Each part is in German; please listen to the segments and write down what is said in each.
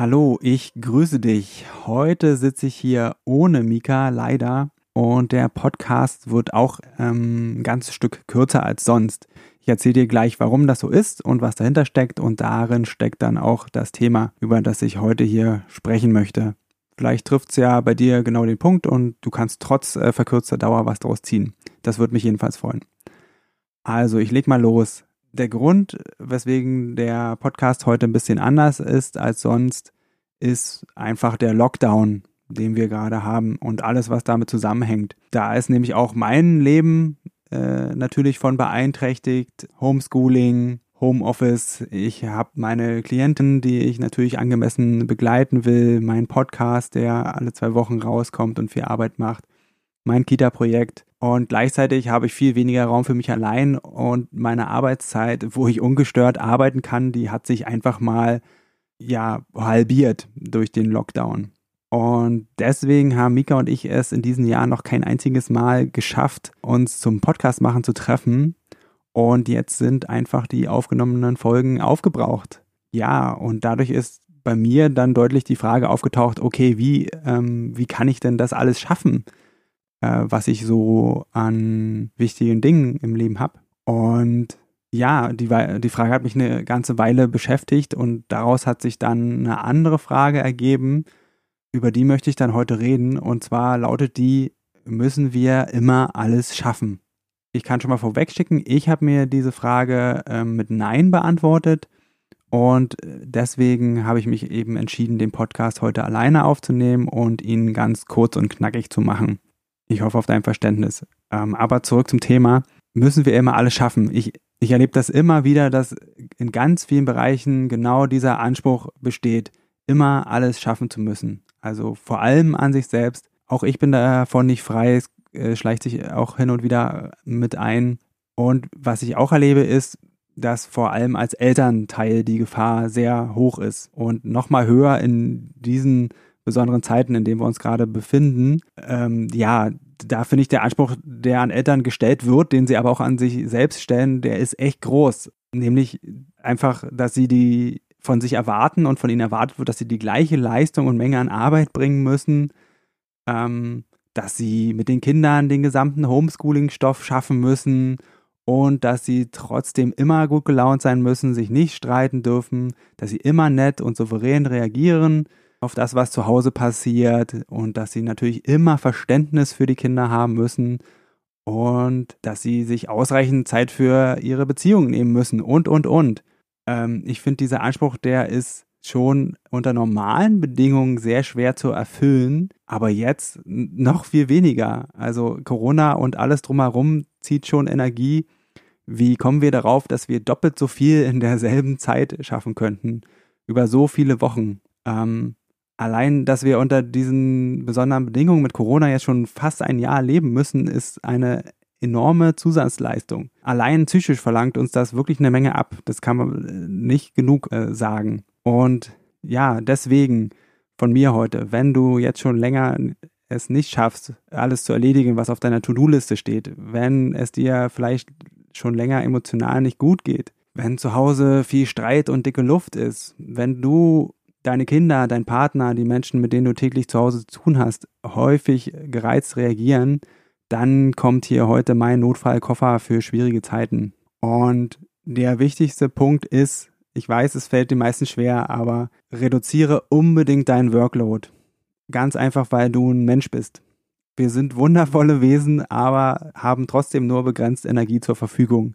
Hallo, ich grüße dich. Heute sitze ich hier ohne Mika, leider. Und der Podcast wird auch ähm, ein ganzes Stück kürzer als sonst. Ich erzähle dir gleich, warum das so ist und was dahinter steckt. Und darin steckt dann auch das Thema, über das ich heute hier sprechen möchte. Vielleicht trifft es ja bei dir genau den Punkt und du kannst trotz äh, verkürzter Dauer was daraus ziehen. Das würde mich jedenfalls freuen. Also, ich leg mal los der Grund, weswegen der Podcast heute ein bisschen anders ist als sonst, ist einfach der Lockdown, den wir gerade haben und alles, was damit zusammenhängt. Da ist nämlich auch mein Leben äh, natürlich von beeinträchtigt. Homeschooling, Homeoffice. Ich habe meine Klienten, die ich natürlich angemessen begleiten will. Mein Podcast, der alle zwei Wochen rauskommt und viel Arbeit macht. Mein Kita-Projekt. Und gleichzeitig habe ich viel weniger Raum für mich allein und meine Arbeitszeit, wo ich ungestört arbeiten kann, die hat sich einfach mal ja halbiert durch den Lockdown. Und deswegen haben Mika und ich es in diesem Jahr noch kein einziges Mal geschafft, uns zum Podcast machen zu treffen. Und jetzt sind einfach die aufgenommenen Folgen aufgebraucht. Ja, und dadurch ist bei mir dann deutlich die Frage aufgetaucht, okay, wie, ähm, wie kann ich denn das alles schaffen? Äh, was ich so an wichtigen Dingen im Leben habe. Und ja, die, die Frage hat mich eine ganze Weile beschäftigt und daraus hat sich dann eine andere Frage ergeben, über die möchte ich dann heute reden. Und zwar lautet die, müssen wir immer alles schaffen? Ich kann schon mal vorwegschicken, ich habe mir diese Frage äh, mit Nein beantwortet. Und deswegen habe ich mich eben entschieden, den Podcast heute alleine aufzunehmen und ihn ganz kurz und knackig zu machen. Ich hoffe auf dein Verständnis. Ähm, aber zurück zum Thema. Müssen wir immer alles schaffen? Ich, ich erlebe das immer wieder, dass in ganz vielen Bereichen genau dieser Anspruch besteht, immer alles schaffen zu müssen. Also vor allem an sich selbst. Auch ich bin davon nicht frei. Es äh, schleicht sich auch hin und wieder mit ein. Und was ich auch erlebe, ist, dass vor allem als Elternteil die Gefahr sehr hoch ist und nochmal höher in diesen besonderen Zeiten, in denen wir uns gerade befinden, ähm, ja, da finde ich der Anspruch, der an Eltern gestellt wird, den sie aber auch an sich selbst stellen, der ist echt groß. Nämlich einfach, dass sie die von sich erwarten und von ihnen erwartet wird, dass sie die gleiche Leistung und Menge an Arbeit bringen müssen, ähm, dass sie mit den Kindern den gesamten Homeschooling-Stoff schaffen müssen und dass sie trotzdem immer gut gelaunt sein müssen, sich nicht streiten dürfen, dass sie immer nett und souverän reagieren auf das, was zu Hause passiert und dass sie natürlich immer Verständnis für die Kinder haben müssen und dass sie sich ausreichend Zeit für ihre Beziehung nehmen müssen und, und, und. Ähm, ich finde, dieser Anspruch, der ist schon unter normalen Bedingungen sehr schwer zu erfüllen, aber jetzt noch viel weniger. Also Corona und alles drumherum zieht schon Energie. Wie kommen wir darauf, dass wir doppelt so viel in derselben Zeit schaffen könnten? Über so viele Wochen. Ähm, allein, dass wir unter diesen besonderen Bedingungen mit Corona jetzt schon fast ein Jahr leben müssen, ist eine enorme Zusatzleistung. Allein psychisch verlangt uns das wirklich eine Menge ab. Das kann man äh, nicht genug äh, sagen. Und ja, deswegen von mir heute, wenn du jetzt schon länger es nicht schaffst, alles zu erledigen, was auf deiner To-Do-Liste steht, wenn es dir vielleicht schon länger emotional nicht gut geht, wenn zu Hause viel Streit und dicke Luft ist, wenn du deine Kinder, dein Partner, die Menschen, mit denen du täglich zu Hause zu tun hast, häufig gereizt reagieren, dann kommt hier heute mein Notfallkoffer für schwierige Zeiten. Und der wichtigste Punkt ist, ich weiß, es fällt den meisten schwer, aber reduziere unbedingt deinen Workload. Ganz einfach, weil du ein Mensch bist. Wir sind wundervolle Wesen, aber haben trotzdem nur begrenzt Energie zur Verfügung.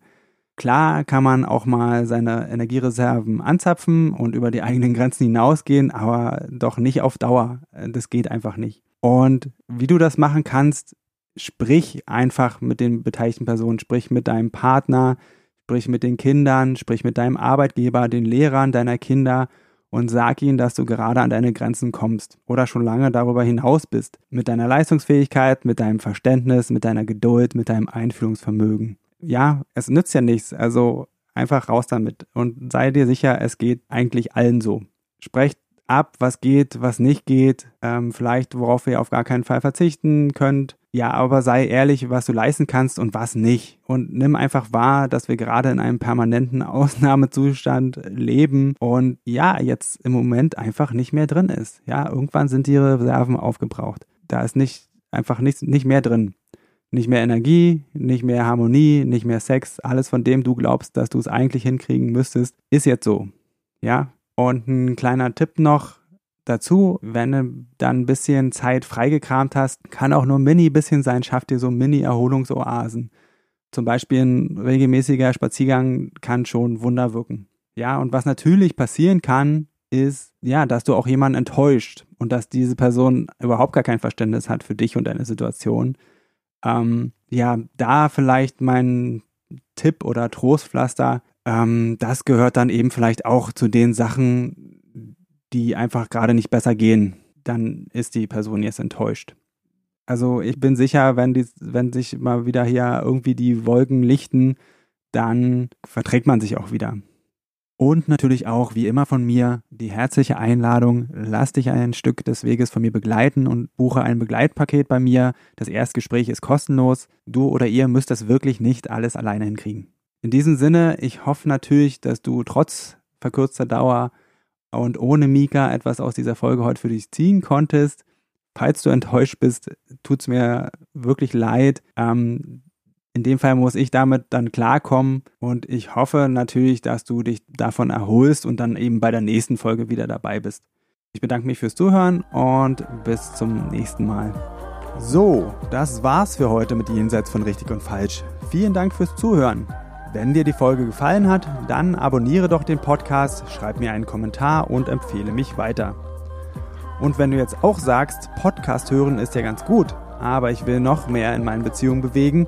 Klar kann man auch mal seine Energiereserven anzapfen und über die eigenen Grenzen hinausgehen, aber doch nicht auf Dauer. Das geht einfach nicht. Und wie du das machen kannst, sprich einfach mit den beteiligten Personen, sprich mit deinem Partner, sprich mit den Kindern, sprich mit deinem Arbeitgeber, den Lehrern deiner Kinder und sag ihnen, dass du gerade an deine Grenzen kommst oder schon lange darüber hinaus bist. Mit deiner Leistungsfähigkeit, mit deinem Verständnis, mit deiner Geduld, mit deinem Einfühlungsvermögen. Ja, es nützt ja nichts, also einfach raus damit und sei dir sicher, es geht eigentlich allen so. Sprecht ab, was geht, was nicht geht, ähm, vielleicht worauf ihr auf gar keinen Fall verzichten könnt. Ja, aber sei ehrlich, was du leisten kannst und was nicht. Und nimm einfach wahr, dass wir gerade in einem permanenten Ausnahmezustand leben und ja, jetzt im Moment einfach nicht mehr drin ist. Ja, irgendwann sind die Reserven aufgebraucht. Da ist nicht einfach nicht, nicht mehr drin. Nicht mehr Energie, nicht mehr Harmonie, nicht mehr Sex. Alles von dem du glaubst, dass du es eigentlich hinkriegen müsstest, ist jetzt so. Ja, und ein kleiner Tipp noch dazu, wenn du dann ein bisschen Zeit freigekramt hast, kann auch nur mini bisschen sein, schafft dir so Mini-Erholungsoasen. Zum Beispiel ein regelmäßiger Spaziergang kann schon Wunder wirken. Ja, und was natürlich passieren kann, ist, ja, dass du auch jemanden enttäuscht und dass diese Person überhaupt gar kein Verständnis hat für dich und deine Situation. Ähm, ja, da vielleicht mein Tipp oder Trostpflaster, ähm, das gehört dann eben vielleicht auch zu den Sachen, die einfach gerade nicht besser gehen. Dann ist die Person jetzt enttäuscht. Also ich bin sicher, wenn, die, wenn sich mal wieder hier irgendwie die Wolken lichten, dann verträgt man sich auch wieder. Und natürlich auch, wie immer von mir, die herzliche Einladung, lass dich ein Stück des Weges von mir begleiten und buche ein Begleitpaket bei mir. Das Erstgespräch ist kostenlos. Du oder ihr müsst das wirklich nicht alles alleine hinkriegen. In diesem Sinne, ich hoffe natürlich, dass du trotz verkürzter Dauer und ohne Mika etwas aus dieser Folge heute für dich ziehen konntest. Falls du enttäuscht bist, tut es mir wirklich leid. Ähm, in dem Fall muss ich damit dann klarkommen und ich hoffe natürlich, dass du dich davon erholst und dann eben bei der nächsten Folge wieder dabei bist. Ich bedanke mich fürs Zuhören und bis zum nächsten Mal. So, das war's für heute mit Jenseits von Richtig und Falsch. Vielen Dank fürs Zuhören. Wenn dir die Folge gefallen hat, dann abonniere doch den Podcast, schreib mir einen Kommentar und empfehle mich weiter. Und wenn du jetzt auch sagst, Podcast hören ist ja ganz gut, aber ich will noch mehr in meinen Beziehungen bewegen